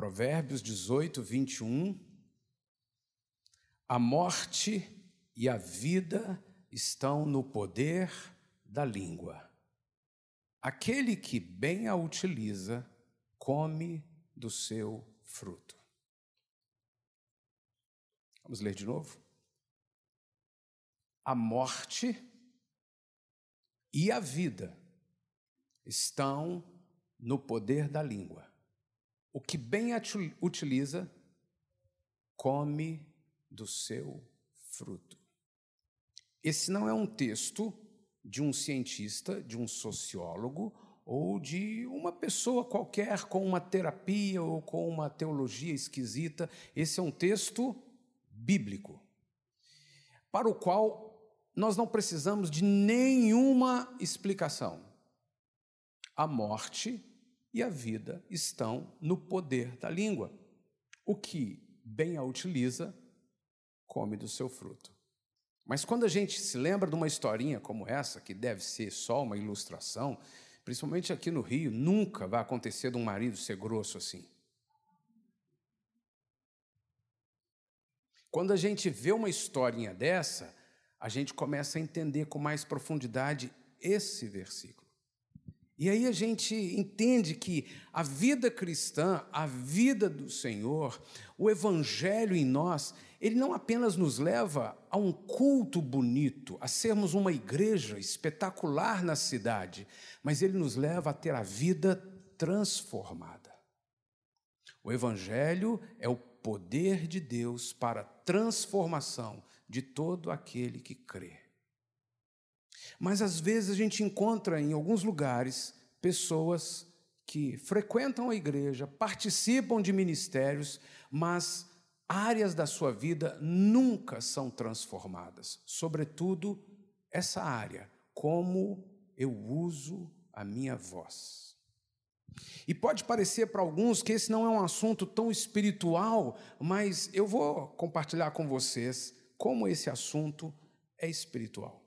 Provérbios 18, 21. A morte e a vida estão no poder da língua. Aquele que bem a utiliza, come do seu fruto. Vamos ler de novo? A morte e a vida estão no poder da língua. O que bem utiliza, come do seu fruto. Esse não é um texto de um cientista, de um sociólogo ou de uma pessoa qualquer com uma terapia ou com uma teologia esquisita. Esse é um texto bíblico, para o qual nós não precisamos de nenhuma explicação. A morte e a vida estão no poder da língua. O que bem a utiliza, come do seu fruto. Mas quando a gente se lembra de uma historinha como essa, que deve ser só uma ilustração, principalmente aqui no Rio, nunca vai acontecer de um marido ser grosso assim. Quando a gente vê uma historinha dessa, a gente começa a entender com mais profundidade esse versículo. E aí a gente entende que a vida cristã, a vida do Senhor, o Evangelho em nós, ele não apenas nos leva a um culto bonito, a sermos uma igreja espetacular na cidade, mas ele nos leva a ter a vida transformada. O Evangelho é o poder de Deus para a transformação de todo aquele que crê. Mas às vezes a gente encontra em alguns lugares pessoas que frequentam a igreja, participam de ministérios, mas áreas da sua vida nunca são transformadas. Sobretudo essa área, como eu uso a minha voz. E pode parecer para alguns que esse não é um assunto tão espiritual, mas eu vou compartilhar com vocês como esse assunto é espiritual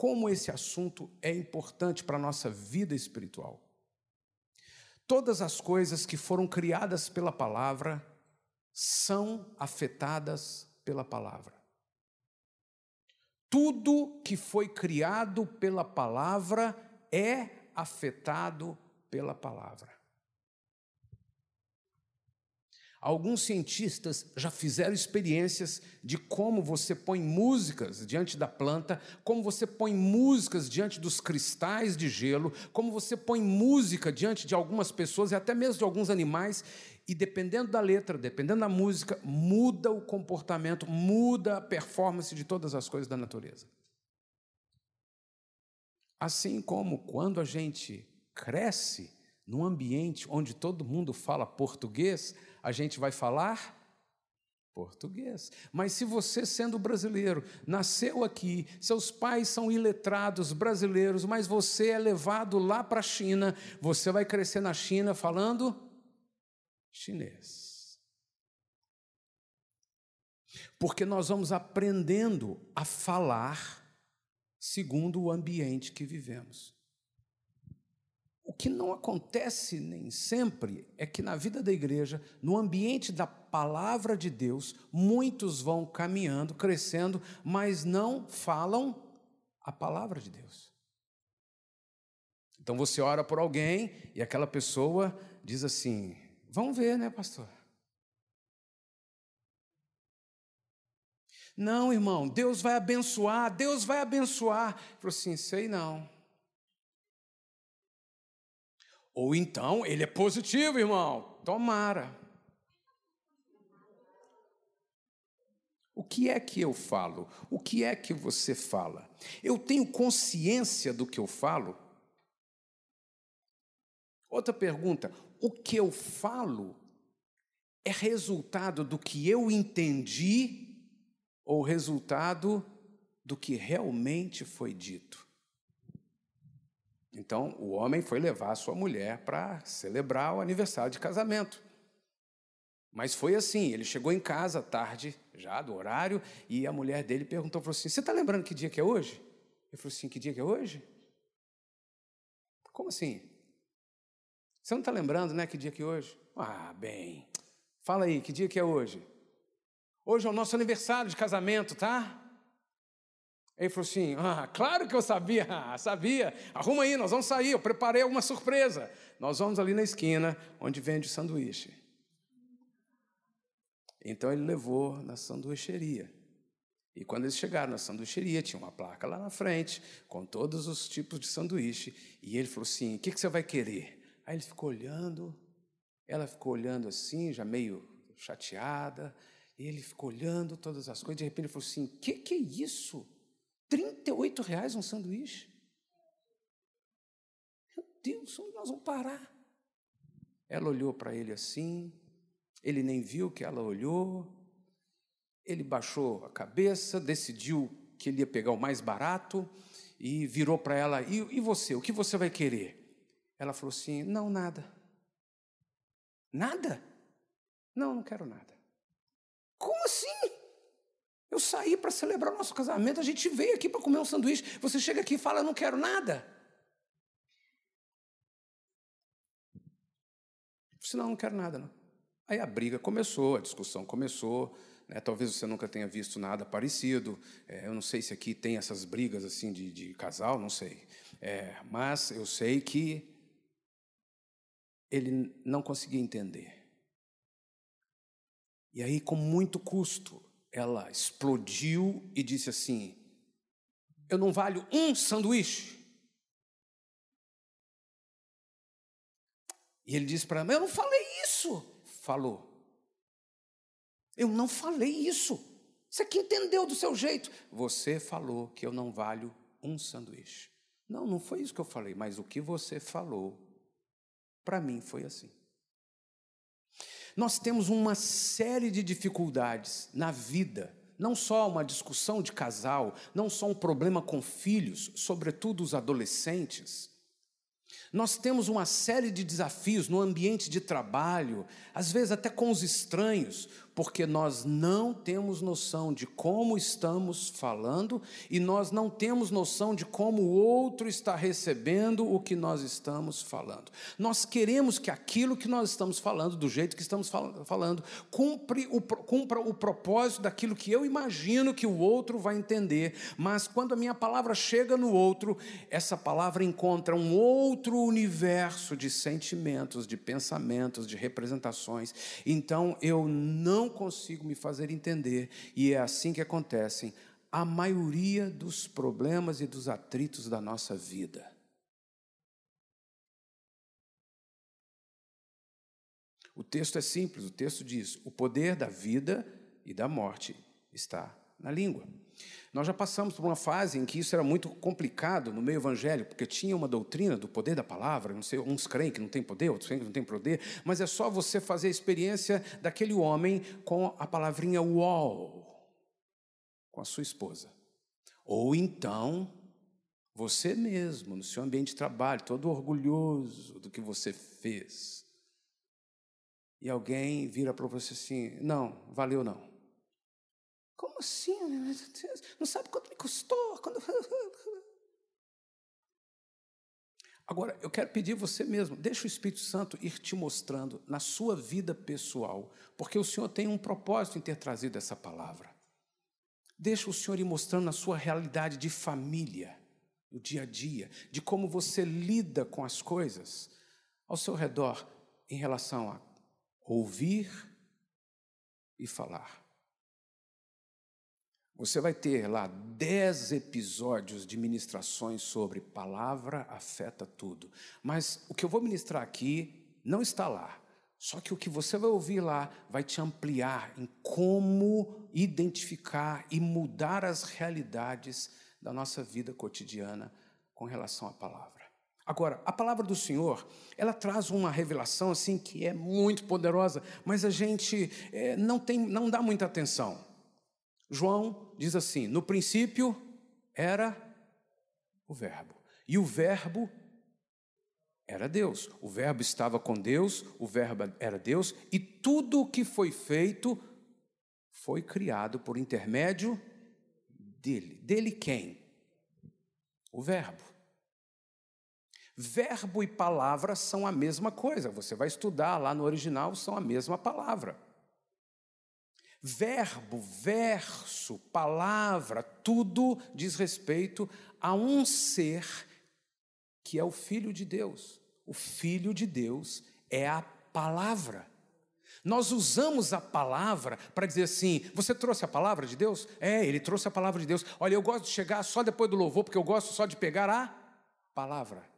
como esse assunto é importante para a nossa vida espiritual. Todas as coisas que foram criadas pela palavra são afetadas pela palavra. Tudo que foi criado pela palavra é afetado pela palavra. Alguns cientistas já fizeram experiências de como você põe músicas diante da planta, como você põe músicas diante dos cristais de gelo, como você põe música diante de algumas pessoas e até mesmo de alguns animais, e dependendo da letra, dependendo da música, muda o comportamento, muda a performance de todas as coisas da natureza. Assim como quando a gente cresce num ambiente onde todo mundo fala português, a gente vai falar português. Mas se você, sendo brasileiro, nasceu aqui, seus pais são iletrados brasileiros, mas você é levado lá para a China, você vai crescer na China falando chinês. Porque nós vamos aprendendo a falar segundo o ambiente que vivemos. O que não acontece nem sempre é que na vida da igreja, no ambiente da palavra de Deus, muitos vão caminhando, crescendo, mas não falam a palavra de Deus. Então você ora por alguém e aquela pessoa diz assim: Vamos ver, né, pastor? Não, irmão, Deus vai abençoar, Deus vai abençoar. Falou assim: sei não. Ou então ele é positivo, irmão. Tomara. O que é que eu falo? O que é que você fala? Eu tenho consciência do que eu falo? Outra pergunta: o que eu falo é resultado do que eu entendi ou resultado do que realmente foi dito? Então, o homem foi levar a sua mulher para celebrar o aniversário de casamento. Mas foi assim: ele chegou em casa tarde, já do horário, e a mulher dele perguntou: falou assim, Você está lembrando que dia que é hoje? Ele falou assim: Que dia que é hoje? Como assim? Você não está lembrando, né? Que dia que é hoje? Ah, bem, Fala aí, que dia que é hoje? Hoje é o nosso aniversário de casamento, tá? Ele falou assim: Ah, claro que eu sabia, sabia. Arruma aí, nós vamos sair. Eu preparei uma surpresa. Nós vamos ali na esquina onde vende sanduíche. Então ele levou na sanduicheria. E quando eles chegaram na sanduicheria, tinha uma placa lá na frente, com todos os tipos de sanduíche. E ele falou assim: O que, que você vai querer? Aí ele ficou olhando, ela ficou olhando assim, já meio chateada. E ele ficou olhando todas as coisas. De repente ele falou assim: O que, que é isso? 38 reais um sanduíche? Meu Deus, onde nós vamos parar? Ela olhou para ele assim, ele nem viu que ela olhou, ele baixou a cabeça, decidiu que ele ia pegar o mais barato e virou para ela: e, e você, o que você vai querer? Ela falou assim: Não, nada. Nada? Não, não quero nada. Como assim? Eu saí para celebrar o nosso casamento, a gente veio aqui para comer um sanduíche. Você chega aqui e fala: Não quero nada. Senão, não quero nada, não. Aí a briga começou, a discussão começou. Né? Talvez você nunca tenha visto nada parecido. É, eu não sei se aqui tem essas brigas assim de, de casal, não sei. É, mas eu sei que ele não conseguia entender. E aí, com muito custo, ela explodiu e disse assim: Eu não valho um sanduíche. E ele disse para ela: Eu não falei isso falou. Eu não falei isso. Você que entendeu do seu jeito. Você falou que eu não valho um sanduíche. Não, não foi isso que eu falei, mas o que você falou, para mim foi assim. Nós temos uma série de dificuldades na vida, não só uma discussão de casal, não só um problema com filhos, sobretudo os adolescentes, nós temos uma série de desafios no ambiente de trabalho, às vezes até com os estranhos, porque nós não temos noção de como estamos falando e nós não temos noção de como o outro está recebendo o que nós estamos falando. Nós queremos que aquilo que nós estamos falando, do jeito que estamos falando, cumpre o, cumpra o propósito daquilo que eu imagino que o outro vai entender, mas quando a minha palavra chega no outro, essa palavra encontra um outro universo de sentimentos, de pensamentos, de representações. Então eu não consigo me fazer entender, e é assim que acontecem a maioria dos problemas e dos atritos da nossa vida. O texto é simples, o texto diz: o poder da vida e da morte está na língua. Nós já passamos por uma fase em que isso era muito complicado no meio evangélico, porque tinha uma doutrina do poder da palavra, não sei, uns creem que não tem poder, outros creem que não tem poder, mas é só você fazer a experiência daquele homem com a palavrinha uol, com a sua esposa. Ou então, você mesmo, no seu ambiente de trabalho, todo orgulhoso do que você fez. E alguém vira para você assim: não, valeu não. Como assim? Não sabe quanto me custou? Quando... Agora, eu quero pedir você mesmo, deixa o Espírito Santo ir te mostrando na sua vida pessoal, porque o Senhor tem um propósito em ter trazido essa palavra. Deixa o Senhor ir mostrando na sua realidade de família, no dia a dia, de como você lida com as coisas ao seu redor em relação a ouvir e falar. Você vai ter lá dez episódios de ministrações sobre palavra afeta tudo. Mas o que eu vou ministrar aqui não está lá. Só que o que você vai ouvir lá vai te ampliar em como identificar e mudar as realidades da nossa vida cotidiana com relação à palavra. Agora, a palavra do Senhor, ela traz uma revelação assim que é muito poderosa, mas a gente é, não tem, não dá muita atenção. João diz assim: no princípio era o Verbo, e o Verbo era Deus. O Verbo estava com Deus, o Verbo era Deus, e tudo o que foi feito foi criado por intermédio dele. Dele quem? O Verbo. Verbo e palavra são a mesma coisa. Você vai estudar lá no original, são a mesma palavra. Verbo, verso, palavra, tudo diz respeito a um ser que é o Filho de Deus. O Filho de Deus é a palavra. Nós usamos a palavra para dizer assim: você trouxe a palavra de Deus? É, ele trouxe a palavra de Deus. Olha, eu gosto de chegar só depois do louvor, porque eu gosto só de pegar a palavra.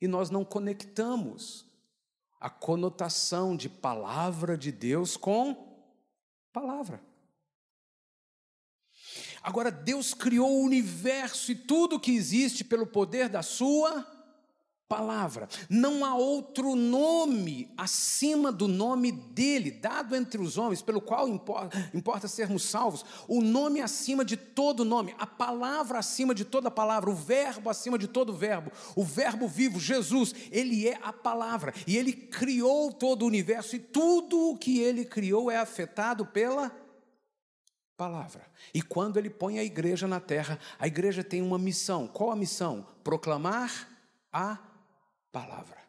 E nós não conectamos a conotação de palavra de Deus com palavra. Agora, Deus criou o universo e tudo que existe pelo poder da Sua palavra. Não há outro nome acima do nome dele, dado entre os homens, pelo qual importa, importa, sermos salvos. O nome acima de todo nome, a palavra acima de toda palavra, o verbo acima de todo verbo, o verbo vivo, Jesus, ele é a palavra e ele criou todo o universo e tudo o que ele criou é afetado pela palavra. E quando ele põe a igreja na terra, a igreja tem uma missão. Qual a missão? Proclamar a palavra.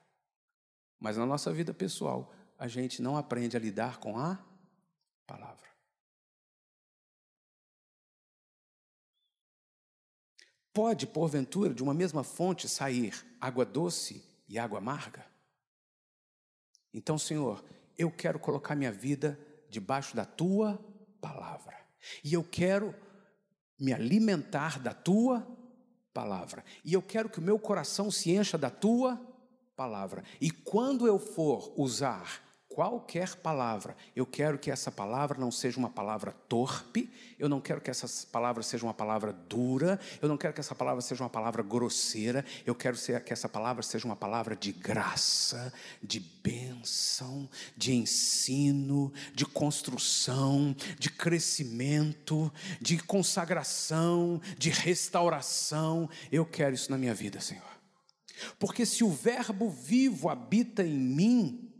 Mas na nossa vida pessoal, a gente não aprende a lidar com a palavra. Pode, porventura, de uma mesma fonte sair água doce e água amarga? Então, Senhor, eu quero colocar minha vida debaixo da tua palavra. E eu quero me alimentar da tua palavra. E eu quero que o meu coração se encha da tua palavra. E quando eu for usar qualquer palavra, eu quero que essa palavra não seja uma palavra torpe, eu não quero que essa palavra seja uma palavra dura, eu não quero que essa palavra seja uma palavra grosseira, eu quero que essa palavra seja uma palavra de graça, de bênção, de ensino, de construção, de crescimento, de consagração, de restauração. Eu quero isso na minha vida, Senhor. Porque se o Verbo vivo habita em mim,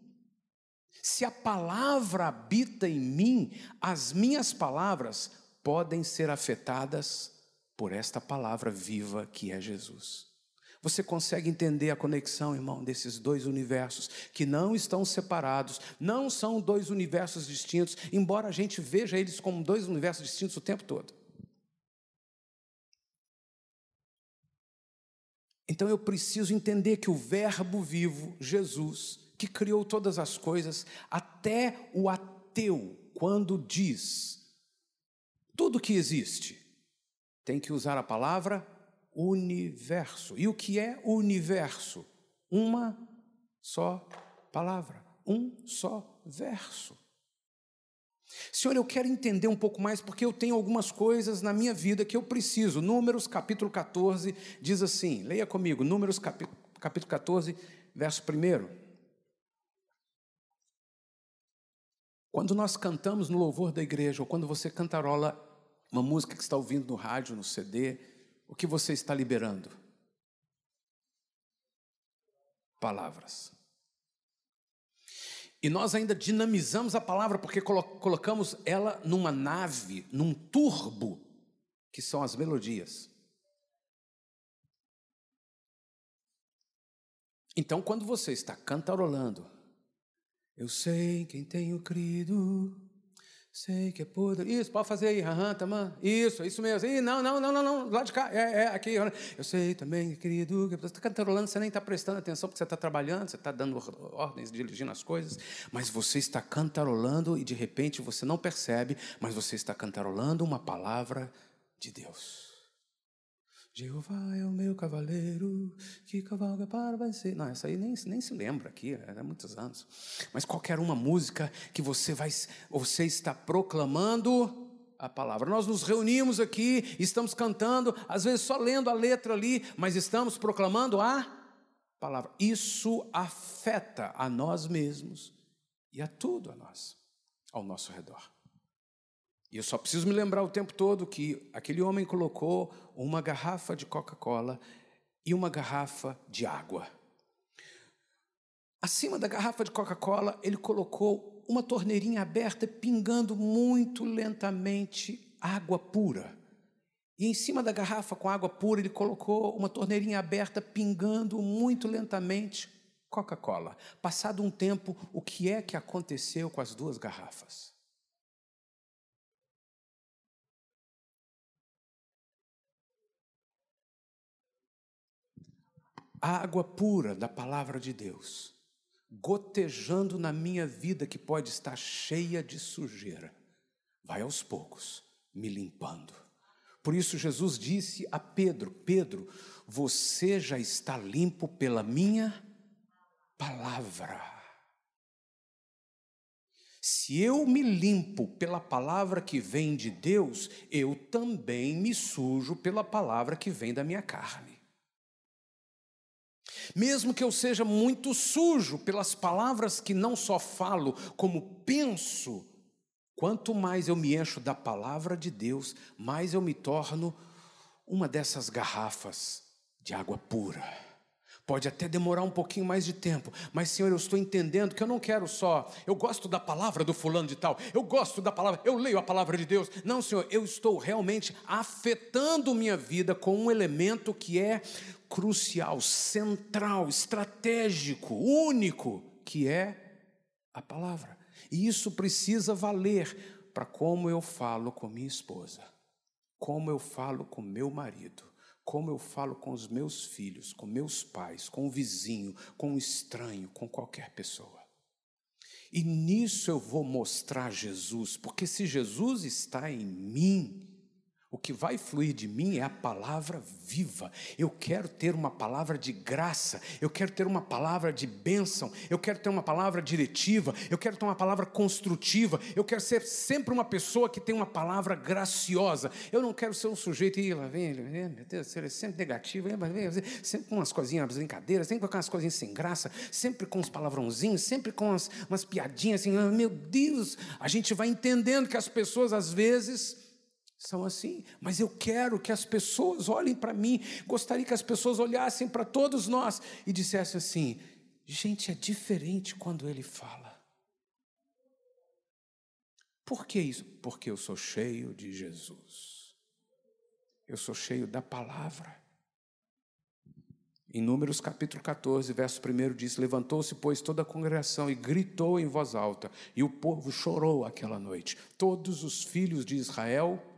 se a palavra habita em mim, as minhas palavras podem ser afetadas por esta palavra viva que é Jesus. Você consegue entender a conexão, irmão, desses dois universos que não estão separados, não são dois universos distintos, embora a gente veja eles como dois universos distintos o tempo todo. Então eu preciso entender que o Verbo vivo, Jesus, que criou todas as coisas, até o ateu, quando diz tudo que existe, tem que usar a palavra universo. E o que é universo? Uma só palavra, um só verso. Senhor, eu quero entender um pouco mais porque eu tenho algumas coisas na minha vida que eu preciso. Números capítulo 14 diz assim: leia comigo, Números capítulo, capítulo 14, verso 1. Quando nós cantamos no louvor da igreja, ou quando você cantarola uma música que está ouvindo no rádio, no CD, o que você está liberando? Palavras. E nós ainda dinamizamos a palavra porque colocamos ela numa nave, num turbo, que são as melodias. Então, quando você está cantarolando, eu sei quem tenho crido, Sei que é podre. Isso, pode fazer aí. Aham, mano. Isso, é isso mesmo. Ih, não, não, não, não, não. Lá de cá. É, é, aqui. Eu sei também, querido. Você está cantarolando, você nem está prestando atenção porque você está trabalhando, você está dando ordens, dirigindo as coisas. Mas você está cantarolando e de repente você não percebe, mas você está cantarolando uma palavra de Deus. Jeová é o meu cavaleiro que cavalga para vencer. Não, essa aí nem, nem se lembra aqui, é há muitos anos. Mas qualquer uma música que você vai, você está proclamando a palavra. Nós nos reunimos aqui, estamos cantando, às vezes só lendo a letra ali, mas estamos proclamando a palavra. Isso afeta a nós mesmos e a tudo a nós, ao nosso redor. E eu só preciso me lembrar o tempo todo que aquele homem colocou uma garrafa de Coca-Cola e uma garrafa de água. Acima da garrafa de Coca-Cola, ele colocou uma torneirinha aberta, pingando muito lentamente água pura. E em cima da garrafa com água pura, ele colocou uma torneirinha aberta, pingando muito lentamente Coca-Cola. Passado um tempo, o que é que aconteceu com as duas garrafas? Água pura da palavra de Deus, gotejando na minha vida que pode estar cheia de sujeira, vai aos poucos me limpando. Por isso, Jesus disse a Pedro: Pedro, você já está limpo pela minha palavra. Se eu me limpo pela palavra que vem de Deus, eu também me sujo pela palavra que vem da minha carne. Mesmo que eu seja muito sujo pelas palavras que não só falo, como penso, quanto mais eu me encho da palavra de Deus, mais eu me torno uma dessas garrafas de água pura. Pode até demorar um pouquinho mais de tempo, mas Senhor, eu estou entendendo que eu não quero só, eu gosto da palavra do fulano de tal, eu gosto da palavra, eu leio a palavra de Deus. Não, Senhor, eu estou realmente afetando minha vida com um elemento que é crucial, central, estratégico, único, que é a palavra. E isso precisa valer para como eu falo com minha esposa, como eu falo com meu marido como eu falo com os meus filhos, com meus pais, com o vizinho, com o estranho, com qualquer pessoa. E nisso eu vou mostrar Jesus, porque se Jesus está em mim, o que vai fluir de mim é a palavra viva. Eu quero ter uma palavra de graça, eu quero ter uma palavra de bênção, eu quero ter uma palavra diretiva, eu quero ter uma palavra construtiva, eu quero ser sempre uma pessoa que tem uma palavra graciosa. Eu não quero ser um sujeito, e lá vem, meu Deus, ele é sempre negativo, sempre com umas coisinhas, brincadeiras, sempre com umas coisinhas sem graça, sempre com uns palavrãozinhos, sempre com umas, umas piadinhas assim, ah, meu Deus, a gente vai entendendo que as pessoas às vezes são assim, mas eu quero que as pessoas olhem para mim, gostaria que as pessoas olhassem para todos nós e dissessem assim: gente, é diferente quando ele fala. Por que isso? Porque eu sou cheio de Jesus, eu sou cheio da palavra. Em Números capítulo 14, verso 1 diz: Levantou-se, pois, toda a congregação e gritou em voz alta, e o povo chorou aquela noite. Todos os filhos de Israel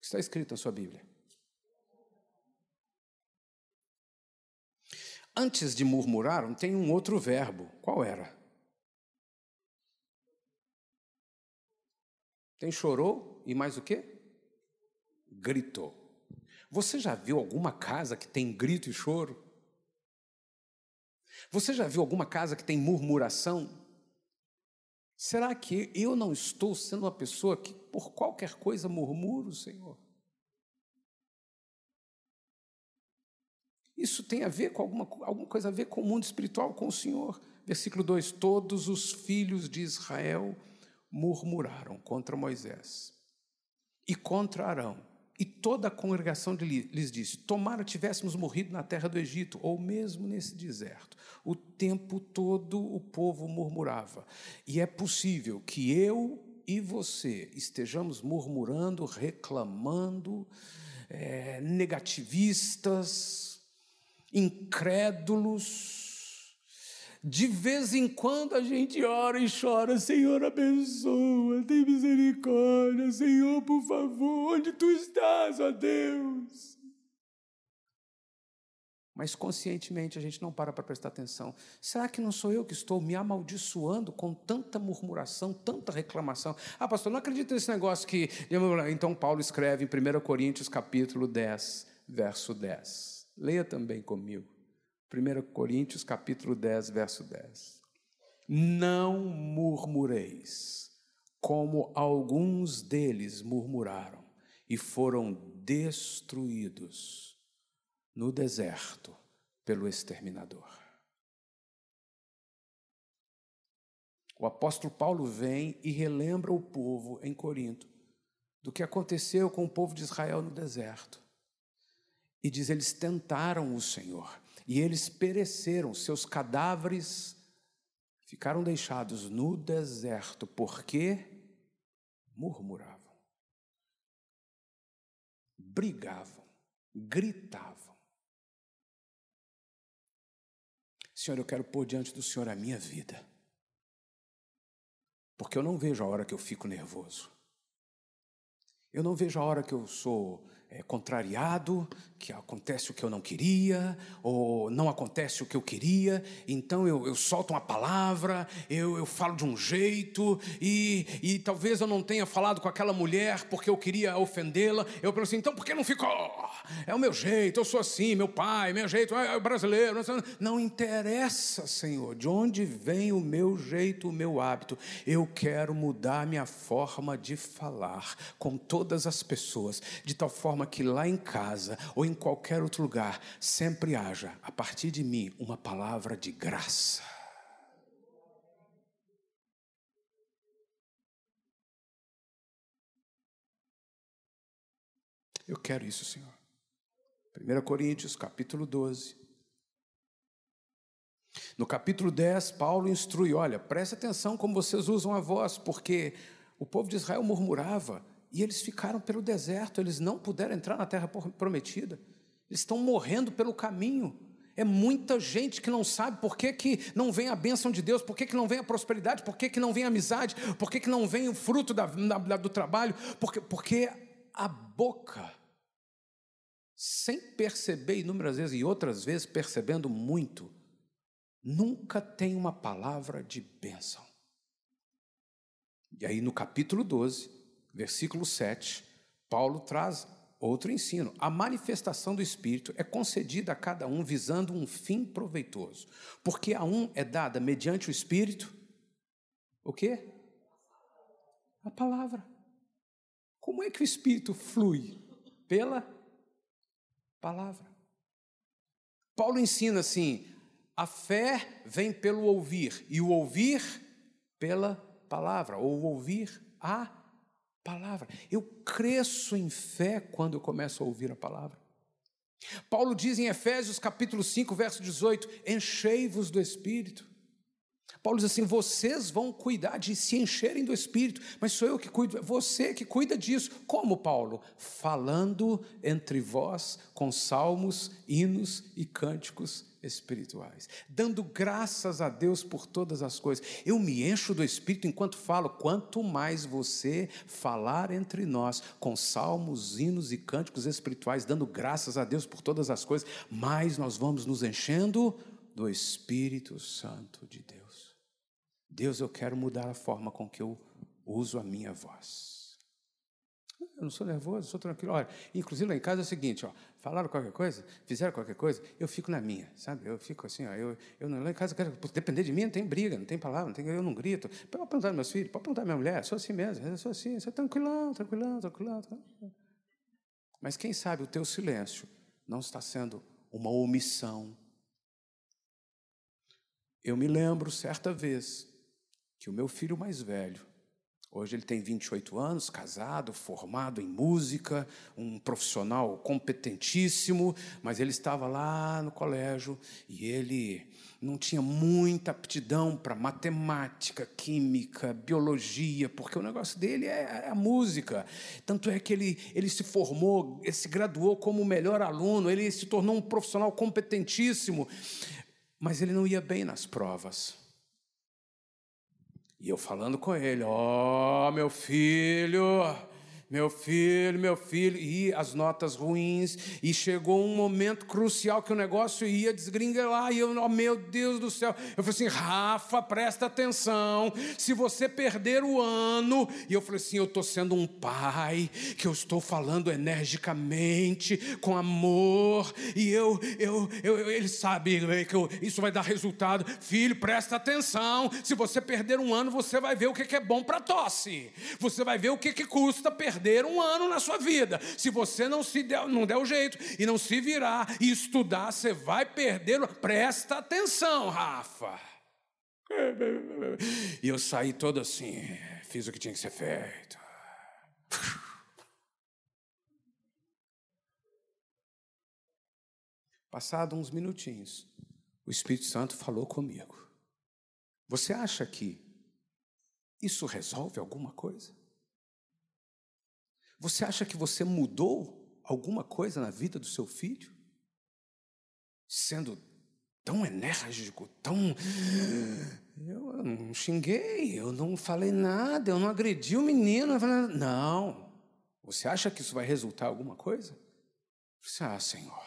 está escrito na sua Bíblia. Antes de murmurar, tem um outro verbo. Qual era? Tem chorou e mais o quê? Gritou. Você já viu alguma casa que tem grito e choro? Você já viu alguma casa que tem murmuração? Será que eu não estou sendo uma pessoa que por qualquer coisa murmuro, Senhor? Isso tem a ver com alguma, alguma coisa a ver com o mundo espiritual, com o Senhor. Versículo 2: Todos os filhos de Israel murmuraram contra Moisés e contra Arão. E toda a congregação lhes disse: Tomara tivéssemos morrido na terra do Egito, ou mesmo nesse deserto. O tempo todo o povo murmurava. E é possível que eu e você estejamos murmurando, reclamando, é, negativistas, incrédulos. De vez em quando a gente ora e chora, Senhor, abençoa, tem misericórdia, Senhor, por favor, onde tu estás, ó Deus? mas conscientemente a gente não para para prestar atenção. Será que não sou eu que estou me amaldiçoando com tanta murmuração, tanta reclamação? Ah, pastor, não acredito nesse negócio que. Então Paulo escreve em 1 Coríntios capítulo 10, verso 10. Leia também comigo. 1 Coríntios capítulo 10, verso 10. Não murmureis, como alguns deles murmuraram e foram destruídos no deserto pelo exterminador. O apóstolo Paulo vem e relembra o povo em Corinto do que aconteceu com o povo de Israel no deserto. E diz: eles tentaram o Senhor e eles pereceram, seus cadáveres ficaram deixados no deserto porque murmuravam, brigavam, gritavam. Senhor, eu quero pôr diante do Senhor a minha vida. Porque eu não vejo a hora que eu fico nervoso. Eu não vejo a hora que eu sou é, contrariado, que acontece o que eu não queria, ou não acontece o que eu queria, então eu, eu solto uma palavra, eu, eu falo de um jeito, e, e talvez eu não tenha falado com aquela mulher porque eu queria ofendê-la. Eu penso assim, então por que não ficou? É o meu jeito, eu sou assim, meu pai, meu jeito, é, é brasileiro. Não interessa, Senhor, de onde vem o meu jeito, o meu hábito. Eu quero mudar minha forma de falar com todas as pessoas, de tal forma que lá em casa ou em qualquer outro lugar sempre haja, a partir de mim, uma palavra de graça. Eu quero isso, Senhor. 1 Coríntios, capítulo 12. No capítulo 10, Paulo instrui: olha, preste atenção como vocês usam a voz, porque o povo de Israel murmurava e eles ficaram pelo deserto, eles não puderam entrar na terra prometida. Eles estão morrendo pelo caminho. É muita gente que não sabe por que, que não vem a bênção de Deus, por que, que não vem a prosperidade, por que, que não vem a amizade, por que, que não vem o fruto da, da, do trabalho, porque, porque a boca, sem perceber inúmeras vezes e outras vezes percebendo muito, nunca tem uma palavra de bênção. E aí no capítulo 12, versículo 7, Paulo traz outro ensino. A manifestação do Espírito é concedida a cada um visando um fim proveitoso, porque a um é dada mediante o Espírito o quê? A palavra. Como é que o Espírito flui? Pela palavra. Paulo ensina assim: a fé vem pelo ouvir, e o ouvir pela palavra, ou ouvir a palavra. Eu cresço em fé quando eu começo a ouvir a palavra. Paulo diz em Efésios capítulo 5, verso 18: Enchei-vos do Espírito. Paulo diz assim: vocês vão cuidar de se encherem do Espírito, mas sou eu que cuido, é você que cuida disso. Como, Paulo? Falando entre vós com salmos, hinos e cânticos espirituais, dando graças a Deus por todas as coisas. Eu me encho do Espírito enquanto falo, quanto mais você falar entre nós com salmos, hinos e cânticos espirituais, dando graças a Deus por todas as coisas, mais nós vamos nos enchendo do Espírito Santo de Deus. Deus, eu quero mudar a forma com que eu uso a minha voz. Eu não sou nervoso, sou tranquilo. Olha, inclusive lá em casa é o seguinte, ó, falaram qualquer coisa, fizeram qualquer coisa, eu fico na minha, sabe? Eu fico assim, ó, eu, eu não, lá em casa, quero, depender de mim, não tem briga, não tem palavra, não tem, eu não grito. Pode perguntar meus filhos, pode perguntar minha mulher, sou assim mesmo, eu sou assim, sou tranquilão, tranquilão, tranquilão, tranquilão. Mas quem sabe o teu silêncio não está sendo uma omissão. Eu me lembro certa vez que o meu filho mais velho, Hoje ele tem 28 anos, casado, formado em música, um profissional competentíssimo, mas ele estava lá no colégio e ele não tinha muita aptidão para matemática, química, biologia, porque o negócio dele é, é a música. Tanto é que ele, ele se formou, ele se graduou como o melhor aluno, ele se tornou um profissional competentíssimo, mas ele não ia bem nas provas. E eu falando com ele: Ó, oh, meu filho, meu filho, meu filho, e as notas ruins, e chegou um momento crucial que o negócio ia desgringelar, e eu, oh meu Deus do céu, eu falei assim, Rafa, presta atenção, se você perder o ano, e eu falei assim, eu estou sendo um pai, que eu estou falando energicamente, com amor, e eu, eu, eu ele sabe que eu, isso vai dar resultado, filho, presta atenção, se você perder um ano, você vai ver o que é bom para tosse, você vai ver o que custa perder perder um ano na sua vida. Se você não se der, não der o jeito e não se virar e estudar, você vai perder. Presta atenção, Rafa. E eu saí todo assim, fiz o que tinha que ser feito. Passado uns minutinhos, o Espírito Santo falou comigo. Você acha que isso resolve alguma coisa? Você acha que você mudou alguma coisa na vida do seu filho? Sendo tão enérgico, tão. Eu não xinguei, eu não falei nada, eu não agredi o menino. Não. Você acha que isso vai resultar alguma coisa? Você, ah, Senhor,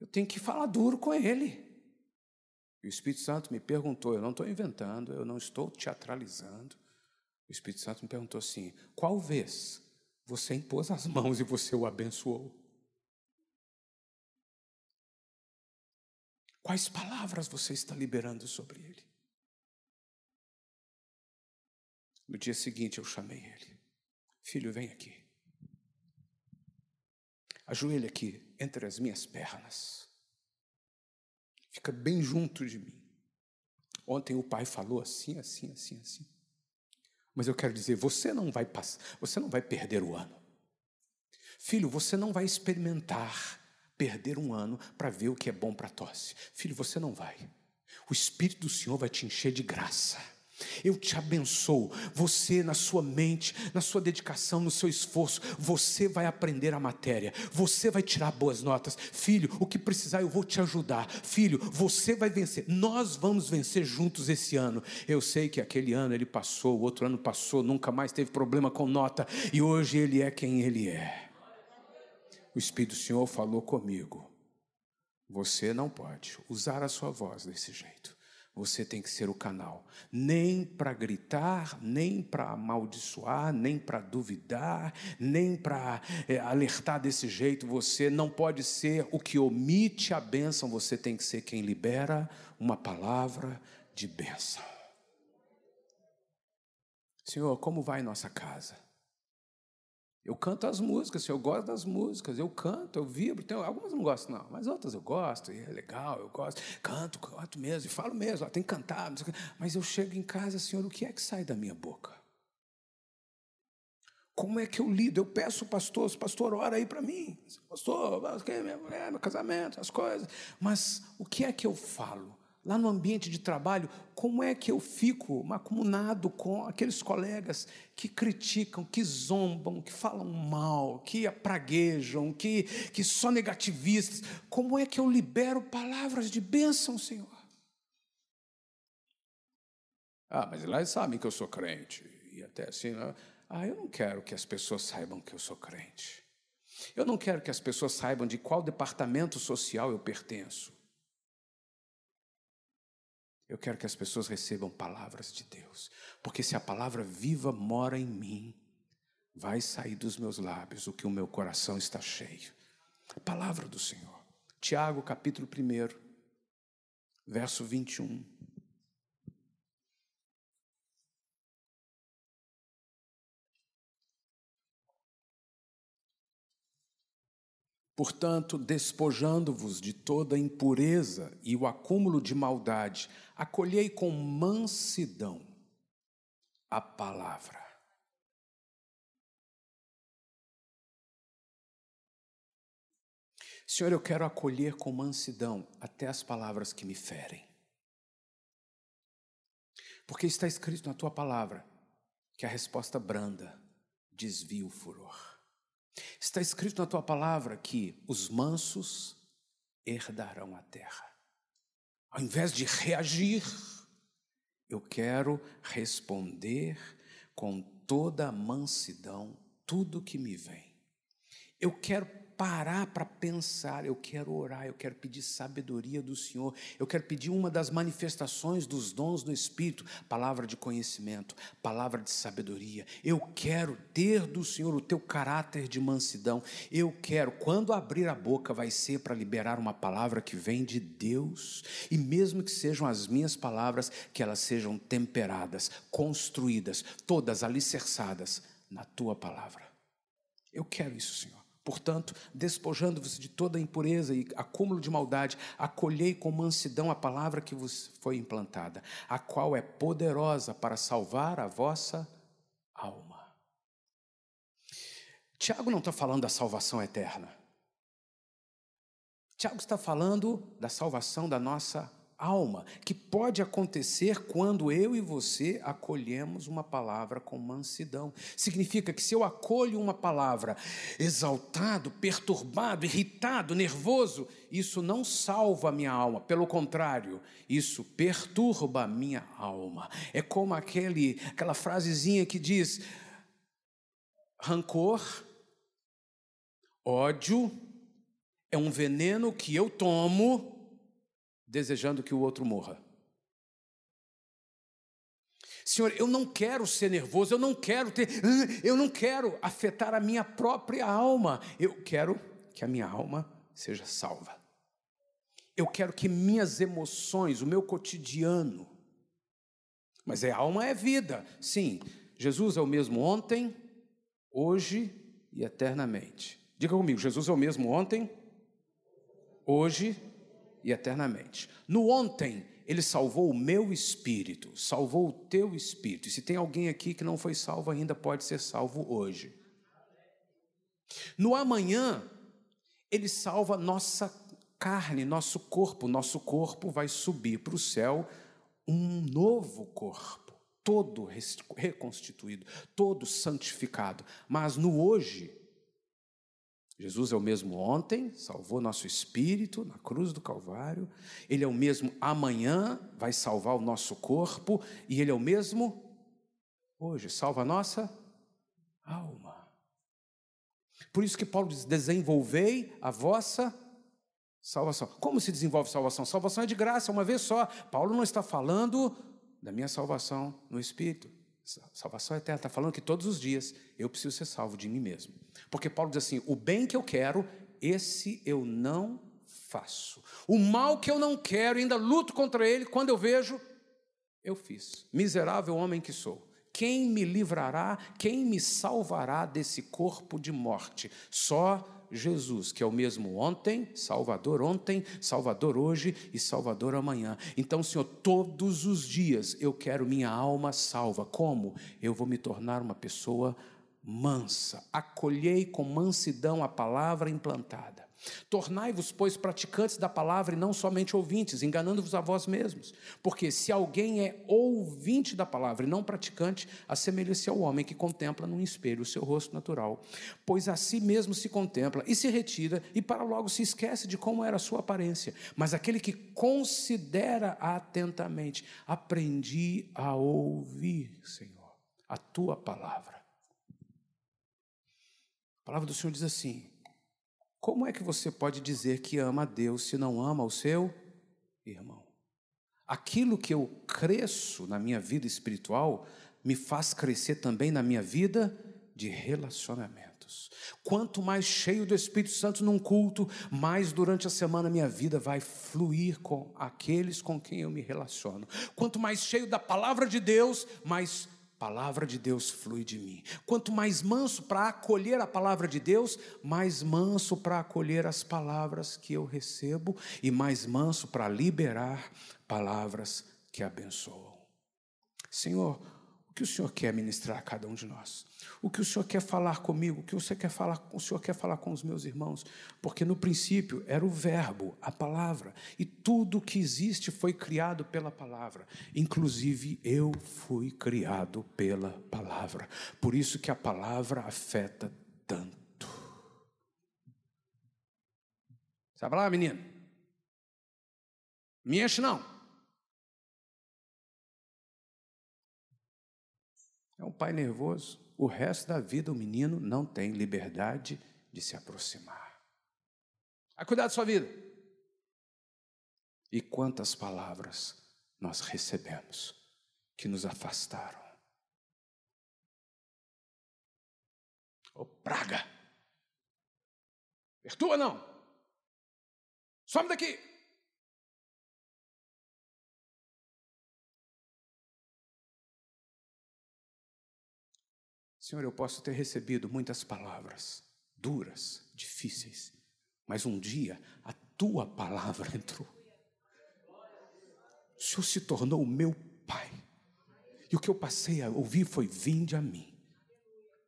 eu tenho que falar duro com ele. E o Espírito Santo me perguntou, eu não estou inventando, eu não estou teatralizando. O Espírito Santo me perguntou assim: qual vez você impôs as mãos e você o abençoou? Quais palavras você está liberando sobre ele? No dia seguinte eu chamei ele. Filho, vem aqui. Ajoelha aqui entre as minhas pernas. Fica bem junto de mim. Ontem o pai falou assim, assim, assim, assim. Mas eu quero dizer, você não vai passar, você não vai perder o ano. Filho, você não vai experimentar perder um ano para ver o que é bom para tosse. Filho, você não vai. O Espírito do Senhor vai te encher de graça. Eu te abençoo. Você, na sua mente, na sua dedicação, no seu esforço, você vai aprender a matéria. Você vai tirar boas notas. Filho, o que precisar, eu vou te ajudar. Filho, você vai vencer. Nós vamos vencer juntos esse ano. Eu sei que aquele ano ele passou, o outro ano passou, nunca mais teve problema com nota. E hoje ele é quem ele é. O Espírito do Senhor falou comigo. Você não pode usar a sua voz desse jeito. Você tem que ser o canal, nem para gritar, nem para amaldiçoar, nem para duvidar, nem para é, alertar desse jeito. Você não pode ser o que omite a bênção, você tem que ser quem libera uma palavra de bênção. Senhor, como vai nossa casa? Eu canto as músicas, eu gosto das músicas, eu canto, eu vibro. Tem, algumas não gosto, não, mas outras eu gosto, e é legal, eu gosto. Canto, canto mesmo, e falo mesmo, tem que cantar. Mas eu chego em casa, Senhor, o que é que sai da minha boca? Como é que eu lido? Eu peço ao pastor, pastor, ora aí para mim. Pastor, minha mulher, meu casamento, as coisas. Mas o que é que eu falo? Lá no ambiente de trabalho, como é que eu fico macumunado com aqueles colegas que criticam, que zombam, que falam mal, que apraguejam, que, que são negativistas? Como é que eu libero palavras de bênção, Senhor? Ah, mas lá eles sabem que eu sou crente. E até assim, né? ah, eu não quero que as pessoas saibam que eu sou crente. Eu não quero que as pessoas saibam de qual departamento social eu pertenço. Eu quero que as pessoas recebam palavras de Deus, porque se a palavra viva mora em mim, vai sair dos meus lábios o que o meu coração está cheio. A palavra do Senhor. Tiago, capítulo 1, verso 21. Portanto, despojando-vos de toda impureza e o acúmulo de maldade, acolhei com mansidão a palavra. Senhor, eu quero acolher com mansidão até as palavras que me ferem. Porque está escrito na tua palavra que a resposta branda desvia o furor. Está escrito na tua palavra que os mansos herdarão a terra. Ao invés de reagir, eu quero responder com toda a mansidão tudo que me vem. Eu quero parar para pensar, eu quero orar, eu quero pedir sabedoria do Senhor, eu quero pedir uma das manifestações dos dons do Espírito, palavra de conhecimento, palavra de sabedoria. Eu quero ter do Senhor o teu caráter de mansidão. Eu quero, quando abrir a boca, vai ser para liberar uma palavra que vem de Deus, e mesmo que sejam as minhas palavras, que elas sejam temperadas, construídas, todas alicerçadas na tua palavra. Eu quero isso, Senhor. Portanto, despojando-vos de toda impureza e acúmulo de maldade, acolhei com mansidão a palavra que vos foi implantada, a qual é poderosa para salvar a vossa alma. Tiago não está falando da salvação eterna. Tiago está falando da salvação da nossa alma, que pode acontecer quando eu e você acolhemos uma palavra com mansidão. Significa que se eu acolho uma palavra exaltado, perturbado, irritado, nervoso, isso não salva a minha alma, pelo contrário, isso perturba a minha alma. É como aquele, aquela frasezinha que diz: rancor, ódio, é um veneno que eu tomo desejando que o outro morra. Senhor, eu não quero ser nervoso, eu não quero ter, eu não quero afetar a minha própria alma. Eu quero que a minha alma seja salva. Eu quero que minhas emoções, o meu cotidiano, mas é alma é vida. Sim, Jesus é o mesmo ontem, hoje e eternamente. Diga comigo, Jesus é o mesmo ontem, hoje e eternamente. No ontem, ele salvou o meu espírito, salvou o teu espírito. E se tem alguém aqui que não foi salvo ainda, pode ser salvo hoje. No amanhã, ele salva nossa carne, nosso corpo. Nosso corpo vai subir para o céu um novo corpo, todo reconstituído, todo santificado. Mas no hoje, Jesus é o mesmo ontem, salvou nosso espírito na cruz do Calvário, Ele é o mesmo amanhã, vai salvar o nosso corpo, e Ele é o mesmo hoje, salva a nossa alma. Por isso que Paulo diz: desenvolvei a vossa salvação. Como se desenvolve salvação? Salvação é de graça, uma vez só. Paulo não está falando da minha salvação no Espírito. Salvação eterna, está falando que todos os dias eu preciso ser salvo de mim mesmo. Porque Paulo diz assim: o bem que eu quero, esse eu não faço. O mal que eu não quero, ainda luto contra ele, quando eu vejo, eu fiz. Miserável homem que sou. Quem me livrará, quem me salvará desse corpo de morte? Só Jesus, que é o mesmo ontem, Salvador ontem, Salvador hoje e Salvador amanhã. Então, Senhor, todos os dias eu quero minha alma salva. Como? Eu vou me tornar uma pessoa mansa. Acolhei com mansidão a palavra implantada. Tornai-vos, pois, praticantes da palavra e não somente ouvintes, enganando-vos a vós mesmos. Porque se alguém é ouvinte da palavra e não praticante, assemelha-se ao homem que contempla num espelho o seu rosto natural. Pois a si mesmo se contempla e se retira, e para logo se esquece de como era a sua aparência. Mas aquele que considera atentamente, aprendi a ouvir, Senhor, a tua palavra. A palavra do Senhor diz assim: como é que você pode dizer que ama a Deus se não ama o seu irmão? Aquilo que eu cresço na minha vida espiritual me faz crescer também na minha vida de relacionamentos. Quanto mais cheio do Espírito Santo num culto, mais durante a semana minha vida vai fluir com aqueles com quem eu me relaciono. Quanto mais cheio da palavra de Deus, mais palavra de Deus flui de mim. Quanto mais manso para acolher a palavra de Deus, mais manso para acolher as palavras que eu recebo e mais manso para liberar palavras que abençoam. Senhor, que o Senhor quer ministrar a cada um de nós? O que o Senhor quer falar comigo? O que Senhor quer falar, o Senhor quer falar com os meus irmãos? Porque no princípio era o verbo, a palavra, e tudo que existe foi criado pela palavra. Inclusive eu fui criado pela palavra. Por isso que a palavra afeta tanto. Sabe lá, menino? Me enche não. É um pai nervoso. O resto da vida o menino não tem liberdade de se aproximar. A cuidar da sua vida. E quantas palavras nós recebemos que nos afastaram. Ô oh, praga! Pertua não! Some daqui! Senhor, eu posso ter recebido muitas palavras duras, difíceis, mas um dia a tua palavra entrou. O Senhor se tornou o meu Pai. E o que eu passei a ouvir foi: Vinde a mim,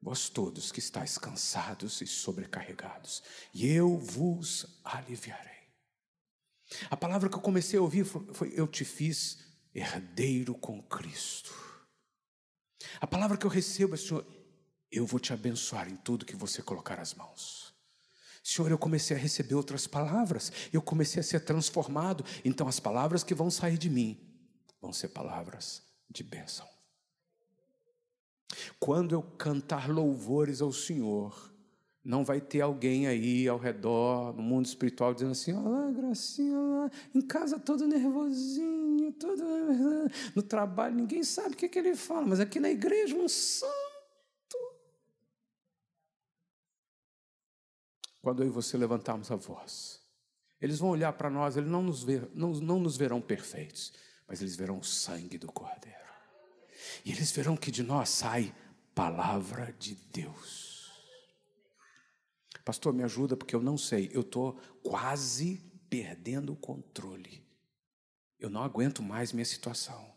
vós todos que estáis cansados e sobrecarregados, e eu vos aliviarei. A palavra que eu comecei a ouvir foi: Eu te fiz herdeiro com Cristo. A palavra que eu recebo é: Senhor, eu vou te abençoar em tudo que você colocar as mãos. Senhor, eu comecei a receber outras palavras, eu comecei a ser transformado, então as palavras que vão sair de mim vão ser palavras de bênção. quando eu cantar louvores ao Senhor, não vai ter alguém aí ao redor, no mundo espiritual, dizendo assim: olha lá, gracinha, lá, em casa todo nervosinho, todo no trabalho, ninguém sabe o que, é que ele fala, mas aqui na igreja, um santo. Quando eu e você levantarmos a voz, eles vão olhar para nós, eles não nos, ver, não, não nos verão perfeitos, mas eles verão o sangue do Cordeiro. E eles verão que de nós sai palavra de Deus. Pastor, me ajuda porque eu não sei, eu estou quase perdendo o controle. Eu não aguento mais minha situação,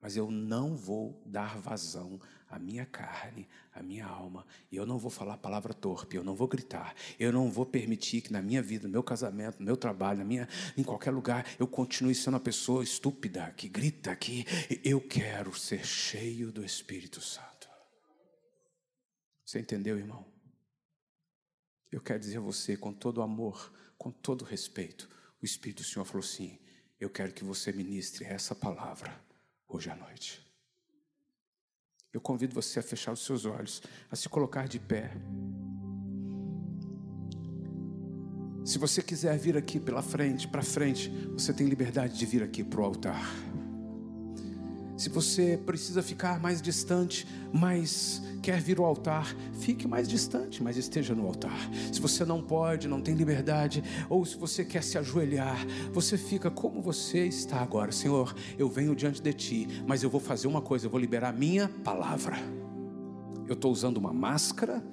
mas eu não vou dar vazão à minha carne, à minha alma, e eu não vou falar palavra torpe, eu não vou gritar, eu não vou permitir que na minha vida, no meu casamento, no meu trabalho, na minha, em qualquer lugar, eu continue sendo uma pessoa estúpida que grita, que eu quero ser cheio do Espírito Santo. Você entendeu, irmão? Eu quero dizer a você, com todo amor, com todo respeito, o Espírito do Senhor falou assim: Eu quero que você ministre essa palavra hoje à noite. Eu convido você a fechar os seus olhos, a se colocar de pé. Se você quiser vir aqui pela frente, para frente, você tem liberdade de vir aqui para o altar. Se você precisa ficar mais distante, mas quer vir ao altar, fique mais distante, mas esteja no altar. Se você não pode, não tem liberdade, ou se você quer se ajoelhar, você fica como você está agora. Senhor, eu venho diante de ti, mas eu vou fazer uma coisa, eu vou liberar minha palavra. Eu estou usando uma máscara,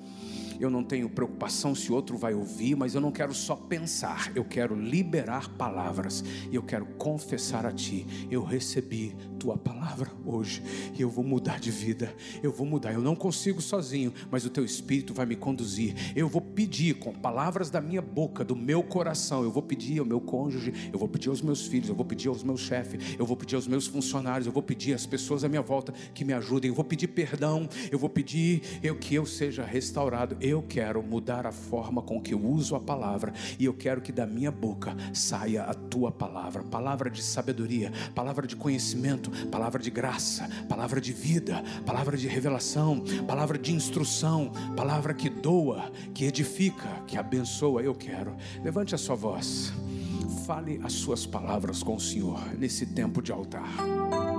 eu não tenho preocupação se outro vai ouvir, mas eu não quero só pensar, eu quero liberar palavras e eu quero confessar a Ti. Eu recebi Tua palavra hoje e eu vou mudar de vida, eu vou mudar. Eu não consigo sozinho, mas o Teu Espírito vai me conduzir. Eu vou pedir com palavras da minha boca, do meu coração, eu vou pedir ao meu cônjuge, eu vou pedir aos meus filhos, eu vou pedir aos meus chefes, eu vou pedir aos meus funcionários, eu vou pedir às pessoas à minha volta que me ajudem, eu vou pedir perdão, eu vou pedir eu, que eu seja restaurado eu quero mudar a forma com que eu uso a palavra e eu quero que da minha boca saia a tua palavra, palavra de sabedoria, palavra de conhecimento, palavra de graça, palavra de vida, palavra de revelação, palavra de instrução, palavra que doa, que edifica, que abençoa. Eu quero. Levante a sua voz. Fale as suas palavras com o Senhor nesse tempo de altar.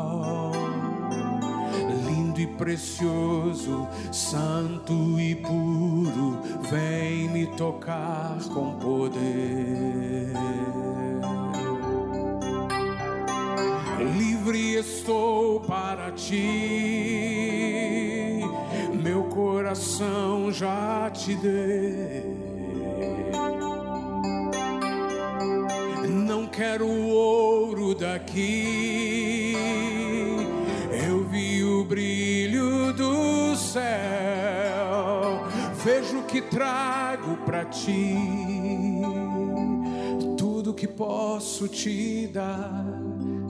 Precioso, santo e puro, vem me tocar com poder. Livre estou para ti meu coração já te dei. Não quero o ouro daqui, trago para ti tudo que posso te dar,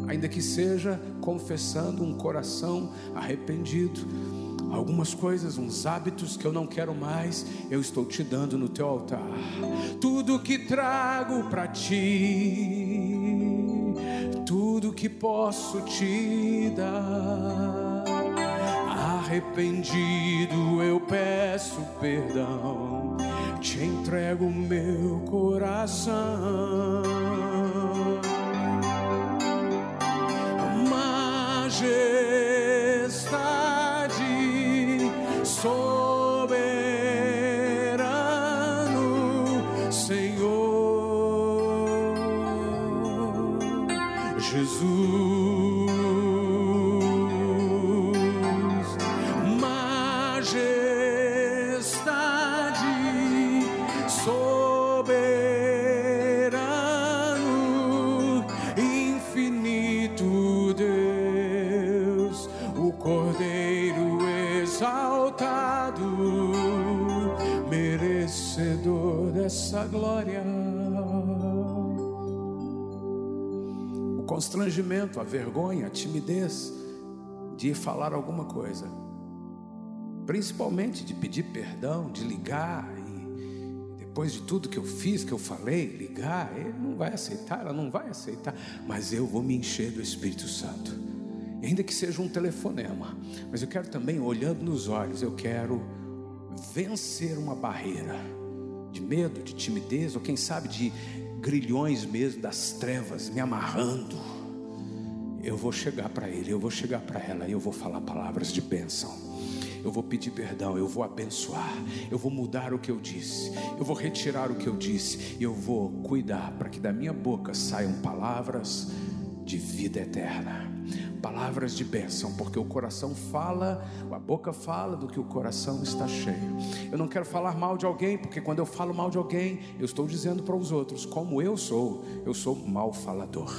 ainda que seja confessando um coração arrependido Algumas coisas, uns hábitos que eu não quero mais, eu estou te dando no teu altar. Tudo que trago para ti, tudo que posso te dar. Arrependido eu peço perdão, te entrego meu coração. Majestade constrangimento, a vergonha, a timidez de falar alguma coisa, principalmente de pedir perdão, de ligar e depois de tudo que eu fiz, que eu falei, ligar, ele não vai aceitar, ela não vai aceitar, mas eu vou me encher do Espírito Santo. Ainda que seja um telefonema, mas eu quero também, olhando nos olhos, eu quero vencer uma barreira de medo, de timidez, ou quem sabe de grilhões mesmo das trevas me amarrando. Eu vou chegar para ele, eu vou chegar para ela e eu vou falar palavras de bênção. Eu vou pedir perdão, eu vou abençoar, eu vou mudar o que eu disse, eu vou retirar o que eu disse, eu vou cuidar para que da minha boca saiam palavras de vida eterna palavras de bênção, porque o coração fala, a boca fala do que o coração está cheio. Eu não quero falar mal de alguém, porque quando eu falo mal de alguém, eu estou dizendo para os outros, como eu sou, eu sou mal falador.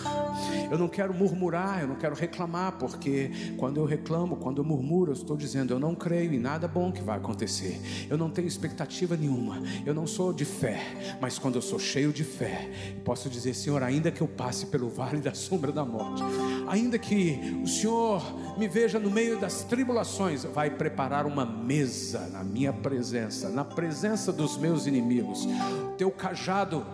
Eu não quero murmurar, eu não quero reclamar, porque quando eu reclamo, quando eu murmuro, eu estou dizendo, eu não creio em nada bom que vai acontecer. Eu não tenho expectativa nenhuma. Eu não sou de fé, mas quando eu sou cheio de fé, posso dizer, Senhor, ainda que eu passe pelo vale da sombra da morte, ainda que o Senhor me veja no meio das tribulações, vai preparar uma mesa na minha presença, na presença dos meus inimigos. Teu cajado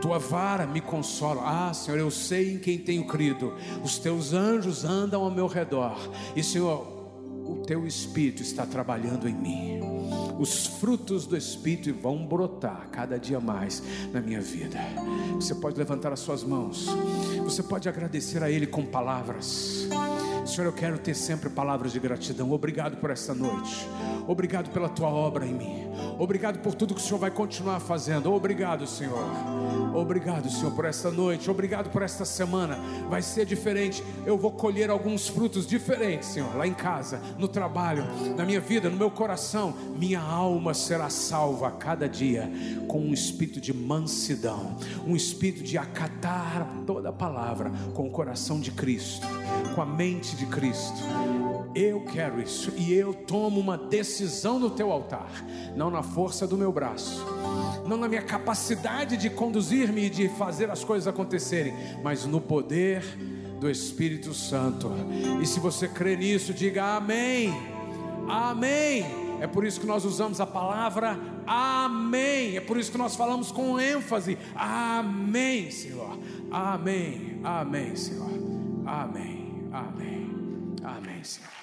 tua vara me consola. Ah, Senhor, eu sei em quem tenho crido. Os teus anjos andam ao meu redor. E, Senhor, o teu espírito está trabalhando em mim. Os frutos do espírito vão brotar cada dia mais na minha vida. Você pode levantar as suas mãos. Você pode agradecer a ele com palavras. Senhor, eu quero ter sempre palavras de gratidão. Obrigado por esta noite. Obrigado pela tua obra em mim. Obrigado por tudo que o Senhor vai continuar fazendo. Obrigado, Senhor. Obrigado, Senhor, por esta noite. Obrigado por esta semana. Vai ser diferente. Eu vou colher alguns frutos diferentes, Senhor, lá em casa, no trabalho, na minha vida, no meu coração. Minha alma será salva a cada dia com um espírito de mansidão, um espírito de acatar toda a palavra com o coração de Cristo, com a mente de Cristo. Eu quero isso e eu tomo uma decisão no teu altar, não na força do meu braço, não na minha capacidade de conduzir-me e de fazer as coisas acontecerem, mas no poder do Espírito Santo. E se você crê nisso, diga amém. Amém. É por isso que nós usamos a palavra amém. É por isso que nós falamos com ênfase. Amém, Senhor. Amém. Amém, Senhor. Amém. Amém. Amém, Senhor.